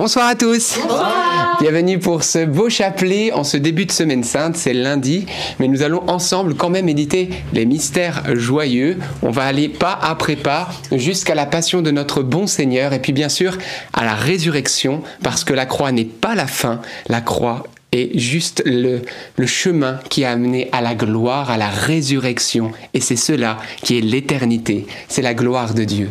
Bonsoir à tous. Bienvenue pour ce beau chapelet en ce début de semaine sainte, c'est lundi, mais nous allons ensemble quand même méditer les mystères joyeux. On va aller pas après pas jusqu'à la passion de notre bon Seigneur et puis bien sûr à la résurrection parce que la croix n'est pas la fin, la croix est juste le, le chemin qui a amené à la gloire, à la résurrection. Et c'est cela qui est l'éternité, c'est la gloire de Dieu.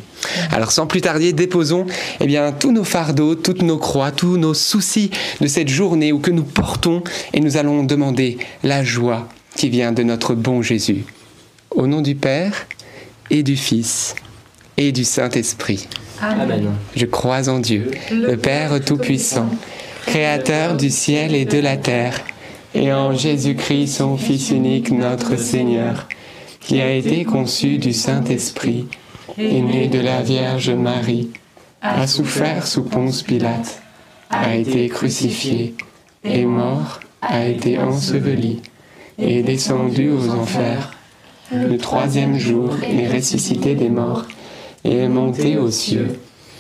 Alors sans plus tarder, déposons eh bien, tous nos fardeaux, toutes nos croix, tous nos soucis de cette journée où que nous portons et nous allons demander la joie qui vient de notre bon Jésus. Au nom du Père et du Fils et du Saint-Esprit. Amen. Je crois en Dieu, le Père Tout-Puissant, Créateur du ciel et de la terre, et en Jésus-Christ, son Fils unique, notre Seigneur, qui a été conçu du Saint-Esprit, est né de la Vierge Marie, a souffert sous Ponce Pilate, a été crucifié, est mort, a été enseveli, est descendu aux enfers. Le troisième jour est ressuscité des morts, et est monté aux cieux,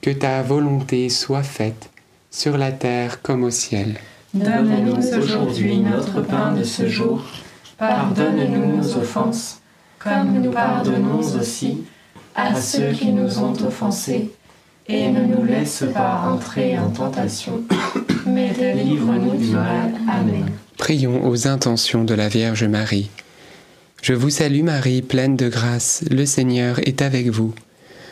que ta volonté soit faite, sur la terre comme au ciel. Donne-nous aujourd'hui notre pain de ce jour. Pardonne-nous nos offenses, comme nous pardonnons aussi à ceux qui nous ont offensés. Et ne nous laisse pas entrer en tentation, mais délivre-nous du mal. Amen. Prions aux intentions de la Vierge Marie. Je vous salue Marie, pleine de grâce, le Seigneur est avec vous.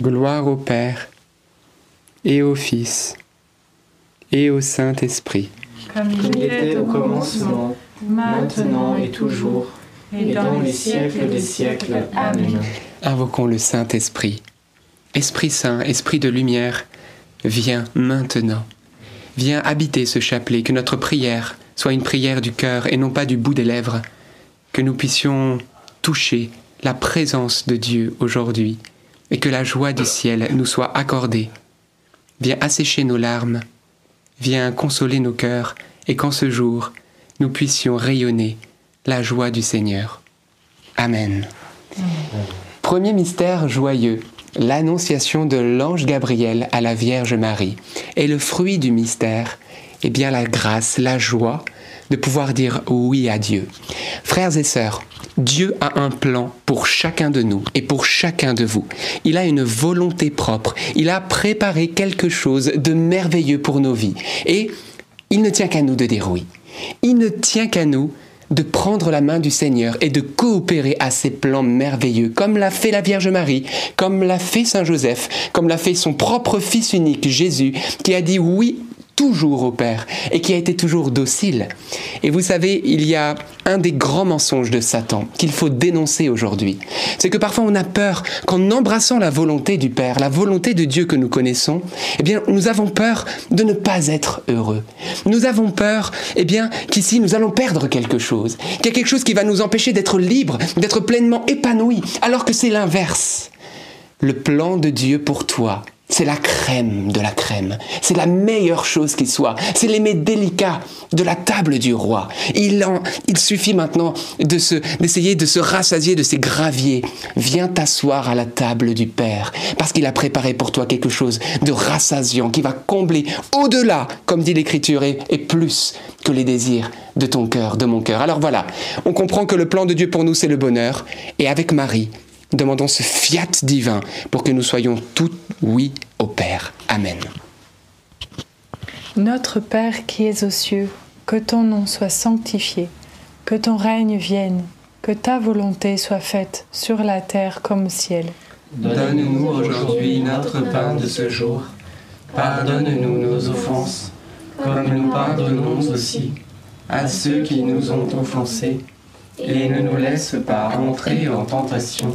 Gloire au Père, et au Fils, et au Saint-Esprit. Comme il était au commencement, maintenant et toujours, et dans les siècles des siècles. Amen. Invoquons le Saint-Esprit. Esprit Saint, Esprit de lumière, viens maintenant. Viens habiter ce chapelet, que notre prière soit une prière du cœur et non pas du bout des lèvres, que nous puissions toucher la présence de Dieu aujourd'hui et que la joie du ciel nous soit accordée. Viens assécher nos larmes, viens consoler nos cœurs et qu'en ce jour nous puissions rayonner la joie du Seigneur. Amen. Premier mystère joyeux, l'annonciation de l'ange Gabriel à la Vierge Marie. Et le fruit du mystère, eh bien la grâce, la joie de pouvoir dire oui à Dieu. Frères et sœurs, Dieu a un plan pour chacun de nous et pour chacun de vous. Il a une volonté propre. Il a préparé quelque chose de merveilleux pour nos vies. Et il ne tient qu'à nous de dire oui. Il ne tient qu'à nous de prendre la main du Seigneur et de coopérer à ses plans merveilleux, comme l'a fait la Vierge Marie, comme l'a fait Saint Joseph, comme l'a fait son propre Fils unique, Jésus, qui a dit oui toujours au Père et qui a été toujours docile. Et vous savez, il y a un des grands mensonges de Satan qu'il faut dénoncer aujourd'hui. C'est que parfois on a peur qu'en embrassant la volonté du Père, la volonté de Dieu que nous connaissons, eh bien nous avons peur de ne pas être heureux. Nous avons peur, eh bien qu'ici nous allons perdre quelque chose, qu'il y a quelque chose qui va nous empêcher d'être libres, d'être pleinement épanouis, alors que c'est l'inverse. Le plan de Dieu pour toi, c'est la crème de la crème. C'est la meilleure chose qui soit. C'est les mets délicats de la table du roi. Il, en, il suffit maintenant d'essayer de se rassasier de ces graviers. Viens t'asseoir à la table du Père, parce qu'il a préparé pour toi quelque chose de rassasiant qui va combler au-delà, comme dit l'Écriture, et, et plus que les désirs de ton cœur, de mon cœur. Alors voilà, on comprend que le plan de Dieu pour nous, c'est le bonheur. Et avec Marie, demandons ce fiat divin pour que nous soyons tous oui au Père. Amen. Notre Père qui es aux cieux, que ton nom soit sanctifié, que ton règne vienne, que ta volonté soit faite sur la terre comme au ciel. Donne-nous aujourd'hui notre pain de ce jour. Pardonne-nous nos offenses, comme nous pardonnons aussi à ceux qui nous ont offensés. Et ne nous laisse pas entrer en tentation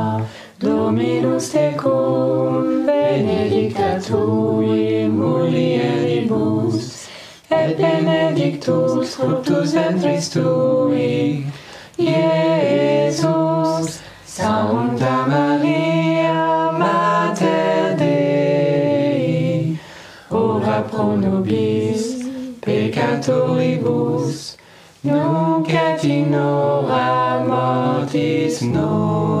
Dominus tecum, benedicta tui mulieribus, et benedictus fructus ventris tui, Iesus. Sancta Maria, Mater Dei, ora pro nobis peccatoribus, nunc et in hora mortis nostri.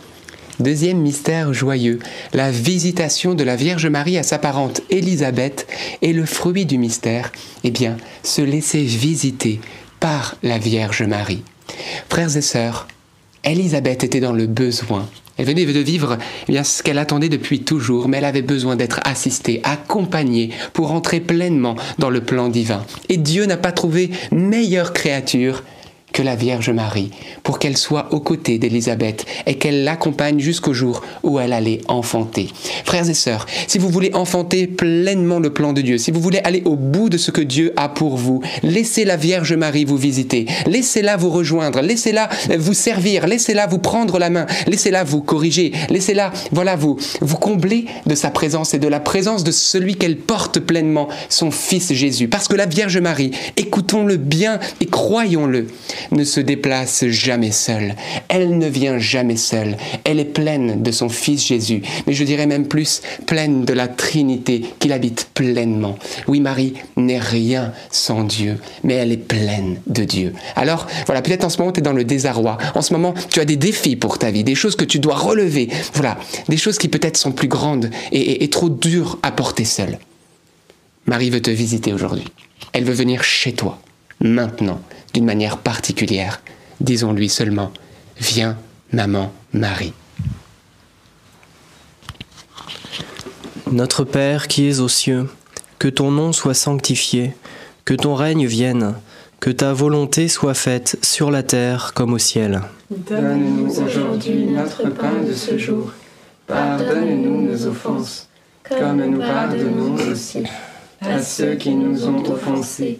Deuxième mystère joyeux, la visitation de la Vierge Marie à sa parente Élisabeth et le fruit du mystère, eh bien, se laisser visiter par la Vierge Marie. Frères et sœurs, Élisabeth était dans le besoin. Elle venait de vivre eh ce qu'elle attendait depuis toujours, mais elle avait besoin d'être assistée, accompagnée pour entrer pleinement dans le plan divin. Et Dieu n'a pas trouvé meilleure créature que la Vierge Marie, pour qu'elle soit aux côtés d'Élisabeth et qu'elle l'accompagne jusqu'au jour où elle allait enfanter. Frères et sœurs, si vous voulez enfanter pleinement le plan de Dieu, si vous voulez aller au bout de ce que Dieu a pour vous, laissez la Vierge Marie vous visiter, laissez-la vous rejoindre, laissez-la vous servir, laissez-la vous prendre la main, laissez-la vous corriger, laissez-la, voilà, vous, vous combler de sa présence et de la présence de celui qu'elle porte pleinement, son Fils Jésus. Parce que la Vierge Marie, écoutons-le bien et croyons-le, ne se déplace jamais seule. Elle ne vient jamais seule. Elle est pleine de son Fils Jésus, mais je dirais même plus pleine de la Trinité qu'il habite pleinement. Oui, Marie n'est rien sans Dieu, mais elle est pleine de Dieu. Alors, voilà, peut-être en ce moment tu es dans le désarroi. En ce moment, tu as des défis pour ta vie, des choses que tu dois relever. Voilà, des choses qui peut-être sont plus grandes et, et trop dures à porter seule. Marie veut te visiter aujourd'hui. Elle veut venir chez toi, maintenant d'une manière particulière. Disons-lui seulement, viens, maman Marie. Notre Père qui es aux cieux, que ton nom soit sanctifié, que ton règne vienne, que ta volonté soit faite sur la terre comme au ciel. Donne-nous aujourd'hui notre pain de ce jour. Pardonne-nous nos offenses, comme nous pardonnons aussi à ceux qui nous ont offensés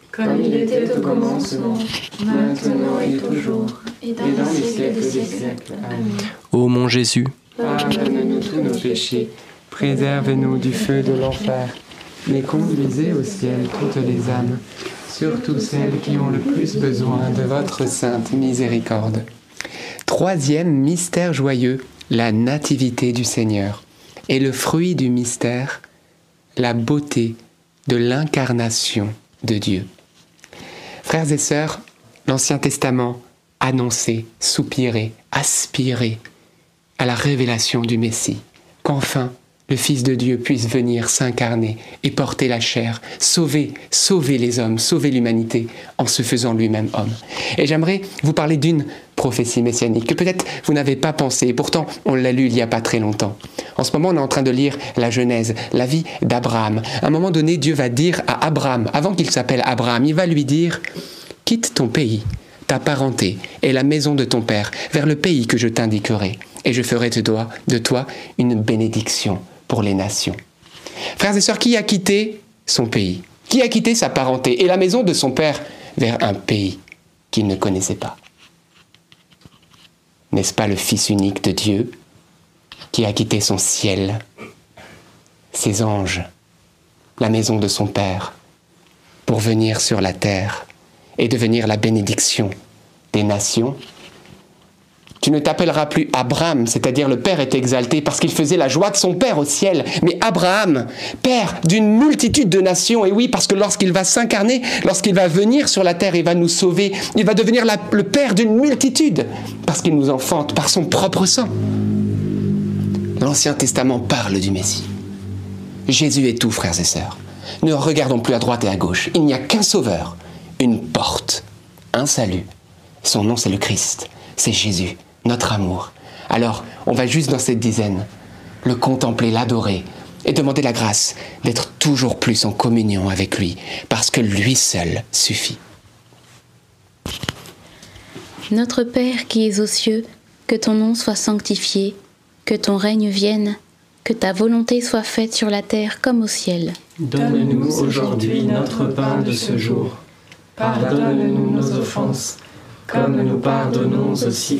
Comme il était au commencement, maintenant et toujours, et dans, les siècles des siècles. Amen. Ô mon Jésus, pardonne-nous tous nos péchés, préserve-nous du feu de l'enfer, mais conduisez au ciel toutes les âmes, surtout celles qui ont le plus besoin de votre sainte miséricorde. Troisième mystère joyeux, la nativité du Seigneur. Et le fruit du mystère, la beauté de l'incarnation de Dieu. Frères et sœurs, l'Ancien Testament annonçait, soupirait, aspirait à la révélation du Messie, qu'enfin le Fils de Dieu puisse venir s'incarner et porter la chair, sauver, sauver les hommes, sauver l'humanité en se faisant lui-même homme. Et j'aimerais vous parler d'une prophétie messianique que peut-être vous n'avez pas pensé, et pourtant on l'a lu il n'y a pas très longtemps. En ce moment, on est en train de lire la Genèse, la vie d'Abraham. À un moment donné, Dieu va dire à Abraham, avant qu'il s'appelle Abraham, il va lui dire, quitte ton pays, ta parenté et la maison de ton père vers le pays que je t'indiquerai, et je ferai de toi, de toi une bénédiction pour les nations. Frères et sœurs, qui a quitté son pays? Qui a quitté sa parenté et la maison de son père vers un pays qu'il ne connaissait pas? N'est-ce pas le Fils unique de Dieu qui a quitté son ciel, ses anges, la maison de son Père, pour venir sur la terre et devenir la bénédiction des nations tu ne t'appelleras plus Abraham, c'est-à-dire le Père est exalté parce qu'il faisait la joie de son Père au ciel, mais Abraham, Père d'une multitude de nations. Et oui, parce que lorsqu'il va s'incarner, lorsqu'il va venir sur la terre, il va nous sauver, il va devenir le Père d'une multitude, parce qu'il nous enfante par son propre sang. L'Ancien Testament parle du Messie. Jésus est tout, frères et sœurs. Ne regardons plus à droite et à gauche. Il n'y a qu'un sauveur, une porte, un salut. Son nom, c'est le Christ, c'est Jésus notre amour. Alors, on va juste dans cette dizaine le contempler, l'adorer et demander la grâce d'être toujours plus en communion avec lui, parce que lui seul suffit. Notre Père qui es aux cieux, que ton nom soit sanctifié, que ton règne vienne, que ta volonté soit faite sur la terre comme au ciel. Donne-nous aujourd'hui notre pain de ce jour. Pardonne-nous nos offenses, comme nous pardonnons aussi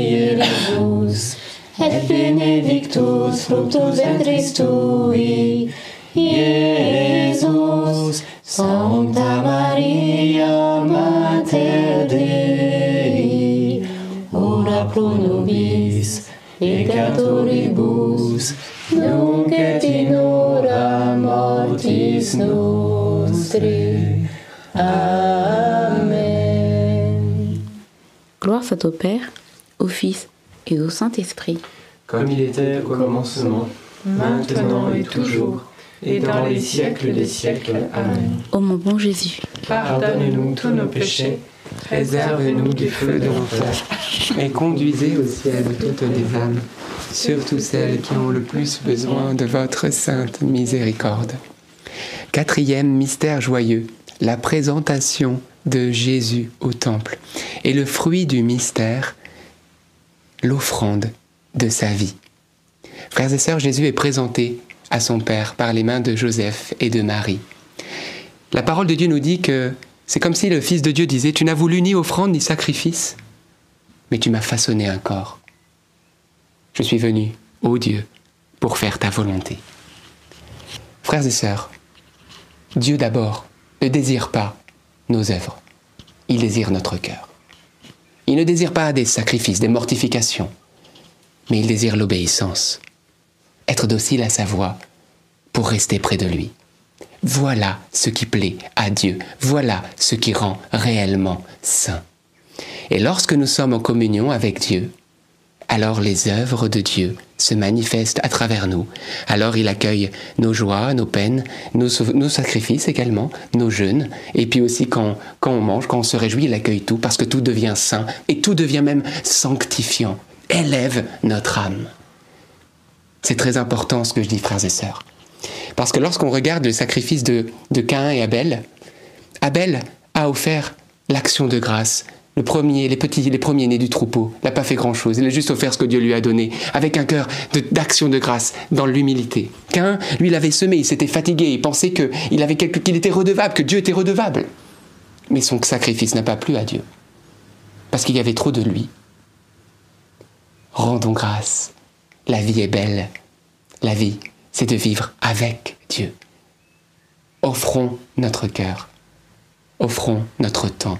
et benedictus fructus ventris tui, Iesus. Sancta Maria, Mater Dei, ora pro nobis peccatoribus, nunc et in hora mortis nostre. Amen. Gloire soit au Père, au Fils et au Saint-Esprit. Comme il était au commencement, maintenant et toujours, et dans les siècles des siècles. Amen. Ô mon bon Jésus, Pardonne-nous tous nos péchés, Préservez-nous du feu de l'enfer et conduisez au ciel toutes les âmes, surtout celles qui ont le plus besoin de votre sainte miséricorde. Quatrième mystère joyeux, la présentation de Jésus au temple. Et le fruit du mystère, l'offrande de sa vie. Frères et sœurs, Jésus est présenté à son Père par les mains de Joseph et de Marie. La parole de Dieu nous dit que c'est comme si le Fils de Dieu disait, Tu n'as voulu ni offrande ni sacrifice, mais tu m'as façonné un corps. Je suis venu, ô Dieu, pour faire ta volonté. Frères et sœurs, Dieu d'abord ne désire pas nos œuvres, il désire notre cœur. Il ne désire pas des sacrifices, des mortifications, mais il désire l'obéissance, être docile à sa voix pour rester près de lui. Voilà ce qui plaît à Dieu, voilà ce qui rend réellement saint. Et lorsque nous sommes en communion avec Dieu, alors les œuvres de Dieu se manifestent à travers nous. Alors il accueille nos joies, nos peines, nos, sacrifices également, nos jeûnes. Et puis aussi quand, quand on mange, quand on se réjouit, il accueille tout parce que tout devient saint et tout devient même sanctifiant, élève notre âme. C'est très important ce que je dis, frères et sœurs. Parce que lorsqu'on regarde le sacrifice de, de Caïn et Abel, Abel a offert l'action de grâce. Le premier, les petits, les premiers nés du troupeau, n'a pas fait grand-chose. Il a juste offert ce que Dieu lui a donné, avec un cœur d'action de, grâce, dans l'humilité. Caïn, lui, il avait semé, il s'était fatigué, il pensait avait quelque, qu'il était redevable, que Dieu était redevable. Mais son sacrifice n'a pas plu à Dieu, parce qu'il y avait trop de lui. Rendons grâce. La vie est belle. La vie, c'est de vivre avec Dieu. Offrons notre cœur, offrons notre temps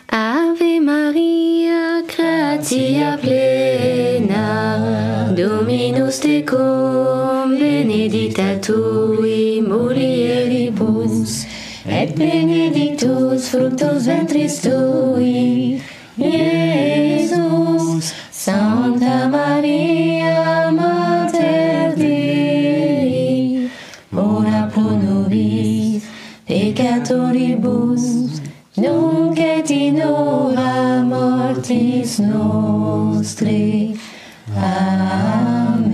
Ave Maria, gratia plena, Dominus tecum, benedicta tui mulieribus, et benedictus fructus ventris tui, Iesus. Santa Maria, Mater Dei, ora pro nobis peccatoribus, mortis nostre. Amen.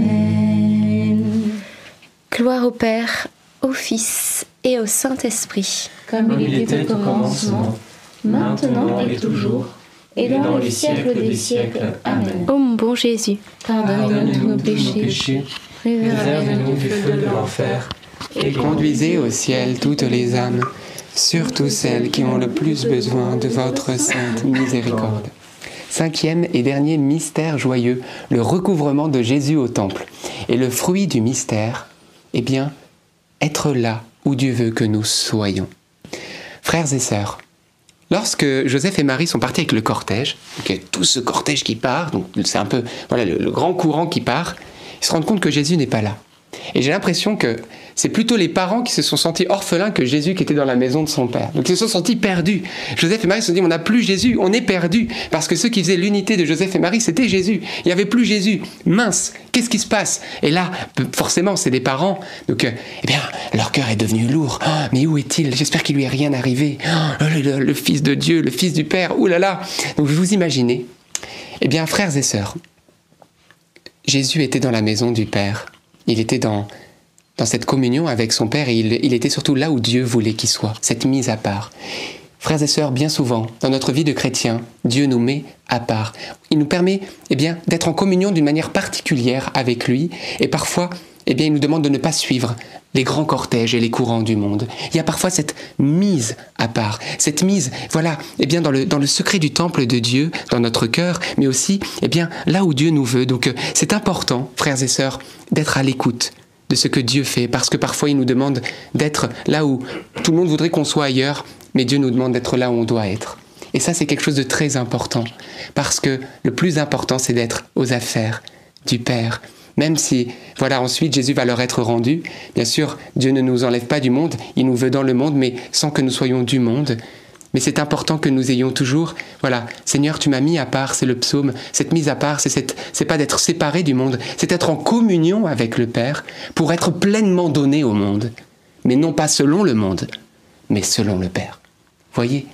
Gloire au Père, au Fils et au Saint-Esprit. Comme il était au commencement, maintenant et toujours, et dans les siècles des siècles. Amen. Ô mon bon Jésus, Pardonne-nous nos tous nos péchés, préservez-nous du feu de l'enfer, et Conduisez au ciel toutes les âmes, surtout celles qui ont le plus besoin de votre sainte miséricorde. Cinquième et dernier mystère joyeux, le recouvrement de Jésus au temple. Et le fruit du mystère, eh bien, être là où Dieu veut que nous soyons. Frères et sœurs, lorsque Joseph et Marie sont partis avec le cortège, tout ce cortège qui part, donc c'est un peu voilà, le grand courant qui part, ils se rendent compte que Jésus n'est pas là. Et j'ai l'impression que c'est plutôt les parents qui se sont sentis orphelins que Jésus qui était dans la maison de son père. Donc ils se sont sentis perdus. Joseph et Marie se sont dit, on n'a plus Jésus, on est perdus. Parce que ceux qui faisaient l'unité de Joseph et Marie, c'était Jésus. Il n'y avait plus Jésus. Mince, qu'est-ce qui se passe? Et là, forcément, c'est des parents. Donc, euh, eh bien, leur cœur est devenu lourd. Ah, mais où est-il? J'espère qu'il lui est rien arrivé. Ah, le, le- le Fils de Dieu, le Fils du Père, ouh là là. Donc vous imaginez. Eh bien, frères et sœurs, Jésus était dans la maison du Père. Il était dans, dans cette communion avec son Père et il, il était surtout là où Dieu voulait qu'il soit, cette mise à part. Frères et sœurs, bien souvent, dans notre vie de chrétien, Dieu nous met à part. Il nous permet eh bien, d'être en communion d'une manière particulière avec lui et parfois eh bien, il nous demande de ne pas suivre les grands cortèges et les courants du monde. Il y a parfois cette mise à part, cette mise, voilà, eh bien, dans le, dans le secret du temple de Dieu, dans notre cœur, mais aussi, eh bien, là où Dieu nous veut. Donc, euh, c'est important, frères et sœurs, d'être à l'écoute de ce que Dieu fait, parce que parfois il nous demande d'être là où tout le monde voudrait qu'on soit ailleurs, mais Dieu nous demande d'être là où on doit être. Et ça, c'est quelque chose de très important, parce que le plus important, c'est d'être aux affaires du Père. Même si, voilà, ensuite Jésus va leur être rendu. Bien sûr, Dieu ne nous enlève pas du monde, il nous veut dans le monde, mais sans que nous soyons du monde. Mais c'est important que nous ayons toujours, voilà, Seigneur, tu m'as mis à part, c'est le psaume. Cette mise à part, c'est c'est pas d'être séparé du monde, c'est être en communion avec le Père pour être pleinement donné au monde. Mais non pas selon le monde, mais selon le Père. Voyez?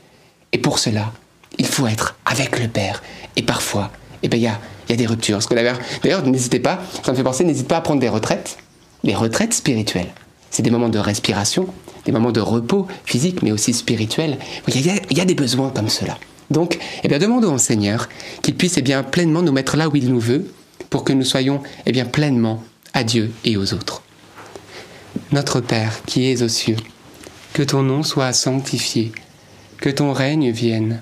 Et pour cela, il faut être avec le Père. Et parfois, eh ben, il y a, y a des ruptures. D'ailleurs, n'hésitez pas, ça me fait penser, n'hésite pas à prendre des retraites. Les retraites spirituelles. C'est des moments de respiration, des moments de repos physique, mais aussi spirituel. Il y a, il y a des besoins comme cela. Donc, eh bien, demandons au Seigneur qu'il puisse eh bien, pleinement nous mettre là où il nous veut, pour que nous soyons eh bien, pleinement à Dieu et aux autres. Notre Père qui es aux cieux, que ton nom soit sanctifié, que ton règne vienne,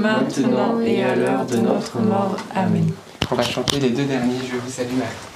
maintenant et à l'heure de notre mort. Amen. On va chanter les deux derniers Je vous salue Marie.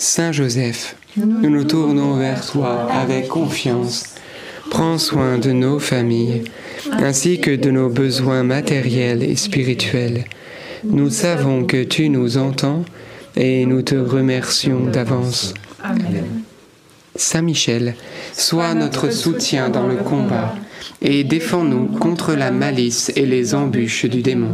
Saint Joseph, nous nous tournons vers toi avec confiance. Prends soin de nos familles, ainsi que de nos besoins matériels et spirituels. Nous savons que tu nous entends et nous te remercions d'avance. Saint Michel, sois notre soutien dans le combat et défends-nous contre la malice et les embûches du démon.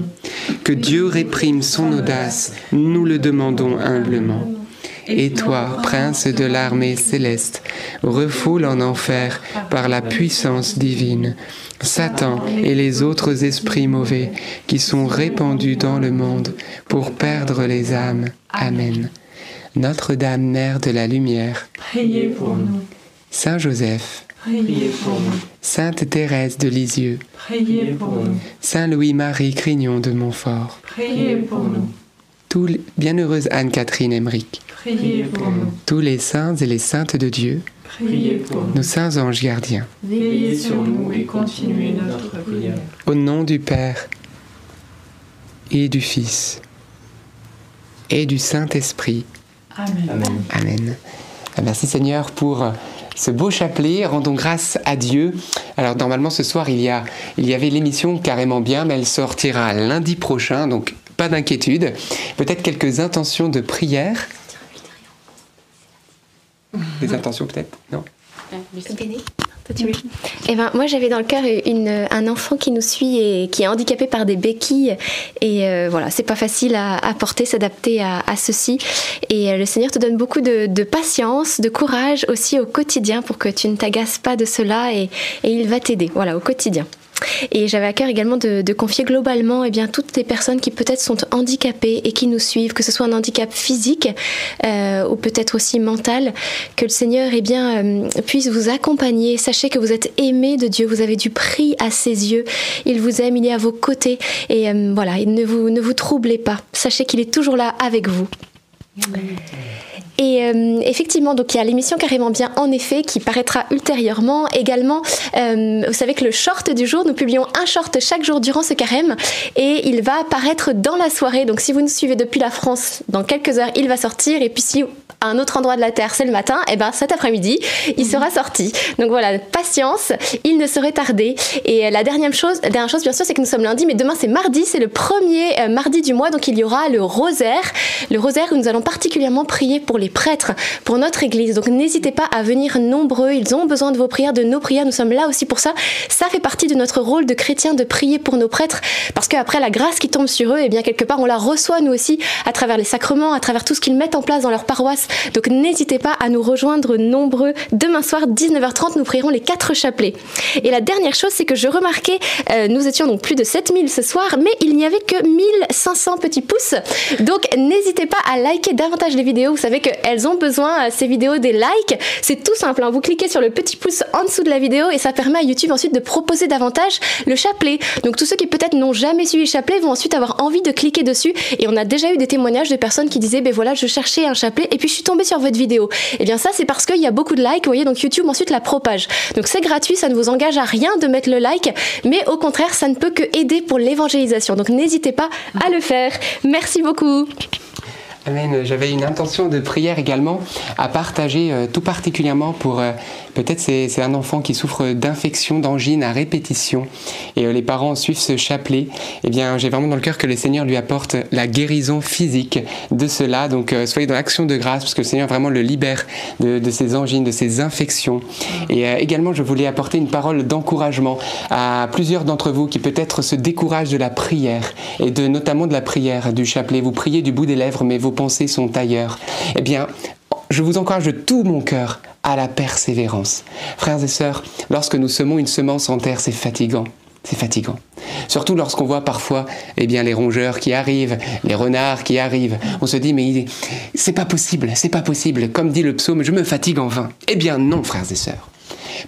Que Dieu réprime son audace, nous le demandons humblement. Et toi, prince de l'armée céleste, refoule en enfer par la puissance divine Satan et les autres esprits mauvais qui sont répandus dans le monde pour perdre les âmes. Amen. Notre-Dame, Mère de la Lumière, Priez pour nous, Saint Joseph, priez pour nous, Sainte Thérèse de Lisieux, priez pour nous, Saint Louis-Marie Crignon de Montfort, priez pour nous, tous les- bienheureuse Anne-Catherine Emmerich, priez pour nous, tous les saints et les saintes de Dieu, priez pour nous. nos saints anges gardiens. Veillez sur nous et continuez notre prière. Au nom du Père et du Fils et du Saint-Esprit. Amen. Amen. Merci Seigneur pour ce beau chapelet. Rendons grâce à Dieu. Alors normalement ce soir il y, a, il y avait l'émission carrément bien, mais elle sortira lundi prochain, donc pas d'inquiétude. Peut-être quelques intentions de prière. Des intentions peut-être Non Eh ben, moi, j'avais dans le cœur une- un enfant qui nous suit et qui est handicapé par des béquilles. Et euh, voilà, c'est pas facile à, à porter, s'adapter à, à ceci. Et euh, le Seigneur te donne beaucoup de, de patience, de courage aussi au quotidien pour que tu ne t'agaces pas de cela et, et il va t'aider, voilà, au quotidien. Et j'avais à cœur également de, confier globalement eh bien, toutes les personnes qui peut-être sont handicapées et qui nous suivent, que ce soit un handicap physique euh, ou peut-être aussi mental, que le Seigneur eh bien, euh, puisse vous accompagner. Sachez que vous êtes aimé de Dieu, vous avez du prix à ses yeux. Il vous aime, il est à vos côtés. Et euh, voilà, et ne vous, ne vous troublez pas. Sachez qu'il est toujours là avec vous. Et euh, effectivement, donc il y a l'émission Carrément Bien, en effet, qui paraîtra ultérieurement. Également, euh, vous savez que le short du jour, nous publions un short chaque jour durant ce carême et il va apparaître dans la soirée. Donc si vous nous suivez depuis la France, dans quelques heures, il va sortir. Et puis si à un autre endroit de la Terre, c'est le matin, et ben cet après-midi, il sera sorti. Donc voilà, patience, il ne serait tardé. Et euh, la dernière chose, dernière chose bien sûr, c'est que nous sommes lundi, mais demain c'est mardi, c'est le premier mardi du mois, donc il y aura le rosaire. Le rosaire où nous allons particulièrement prier pour les prêtres, pour notre Église. Donc n'hésitez pas à venir nombreux, ils ont besoin de vos prières, de nos prières, nous sommes là aussi pour ça. Ça fait partie de notre rôle de chrétien de prier pour nos prêtres, parce qu'après la grâce qui tombe sur eux, et bien quelque part on la reçoit nous aussi à travers les sacrements, à travers tout ce qu'ils mettent en place dans leur paroisse. Donc n'hésitez pas à nous rejoindre nombreux. Demain soir, 19h30, nous prierons les quatre chapelets. Et la dernière chose, c'est que je remarquais, euh, nous étions donc plus de 7000 ce soir, mais il n'y avait que 1500 petits pouces. Donc n'hésitez pas à liker davantage les vidéos. Vous savez qu'elles ont besoin, euh, ces vidéos, des likes. C'est tout simple. hein. Vous cliquez sur le petit pouce en dessous de la vidéo et ça permet à YouTube ensuite de proposer davantage le chapelet. Donc tous ceux qui peut-être n'ont jamais suivi le chapelet vont ensuite avoir envie de cliquer dessus. Et on a déjà eu des témoignages de personnes qui disaient, ben voilà, je cherchais un chapelet et puis je suis tombée sur votre vidéo. Et bien ça, c'est parce qu'il y a beaucoup de likes, vous voyez, donc YouTube ensuite la propage. Donc c'est gratuit, ça ne vous engage à rien de mettre le like, mais au contraire, ça ne peut que aider pour l'évangélisation. Donc n'hésitez pas à le faire. Merci beaucoup. Amen. J'avais une intention de prière également à partager euh, tout particulièrement pour euh, peut-être c'est, un enfant qui souffre d'infection, d'angine à répétition et euh, les parents suivent ce chapelet. Eh bien, j'ai vraiment dans le cœur que le Seigneur lui apporte la guérison physique de cela. Donc, soyez dans l'action de grâce parce que le Seigneur vraiment le libère de, de ces angines, de ces infections. Et également, je voulais apporter une parole d'encouragement à plusieurs d'entre vous qui peut-être se découragent de la prière et de notamment de la prière du chapelet. Vous priez du bout des lèvres, mais vos pensées sont ailleurs. Eh bien, je vous encourage de tout mon cœur à la persévérance. Frères et sœurs, lorsque nous semons une semence en terre, c'est fatigant. C'est fatigant. Surtout lorsqu'on voit parfois eh bien, les rongeurs qui arrivent, les renards qui arrivent. On se dit, mais c'est pas possible, c'est pas possible. Comme dit le psaume, je me fatigue en vain. Eh bien non, frères et sœurs.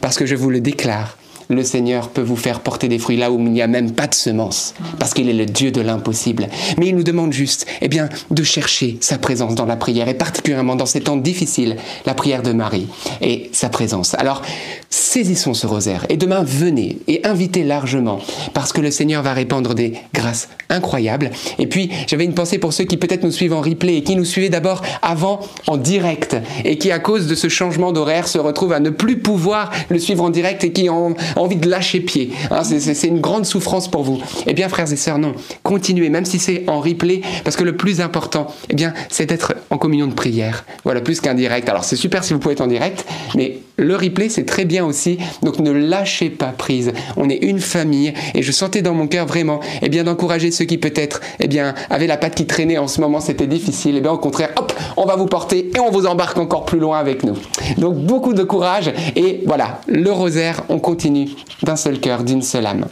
Parce que je vous le déclare, le Seigneur peut vous faire porter des fruits là où il n'y a même pas de semences, parce qu'il est le Dieu de l'impossible. Mais il nous demande juste, eh bien, de chercher sa présence dans la prière, et particulièrement dans ces temps difficiles, la prière de Marie et sa présence. Alors, saisissons ce rosaire, et demain, venez et invitez largement, parce que le Seigneur va répandre des grâces incroyables. Et puis, j'avais une pensée pour ceux qui peut-être nous suivent en replay, et qui nous suivaient d'abord avant en direct, et qui, à cause de ce changement d'horaire, se retrouvent à ne plus pouvoir le suivre en direct, et qui ont envie de lâcher pied. Hein, c'est une grande souffrance pour vous. Eh bien, frères et sœurs, non. Continuez, même si c'est en replay, parce que le plus important, eh bien, c'est d'être en communion de prière. Voilà, plus qu'un direct. Alors, c'est super si vous pouvez être en direct, mais le replay, c'est très bien aussi. Donc, ne lâchez pas prise. On est une famille, et je sentais dans mon cœur vraiment, eh bien, d'encourager ceux qui peut-être, eh bien, avaient la patte qui traînait en ce moment, c'était difficile. Eh bien, au contraire, hop, on va vous porter et on vous embarque encore plus loin avec nous. Donc, beaucoup de courage, et voilà, le rosaire, on continue d'un seul cœur, d'une seule âme.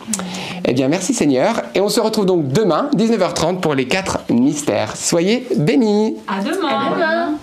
Eh bien, merci Seigneur. Et on se retrouve donc demain, 19h30, pour les quatre mystères. Soyez bénis. À demain. À demain.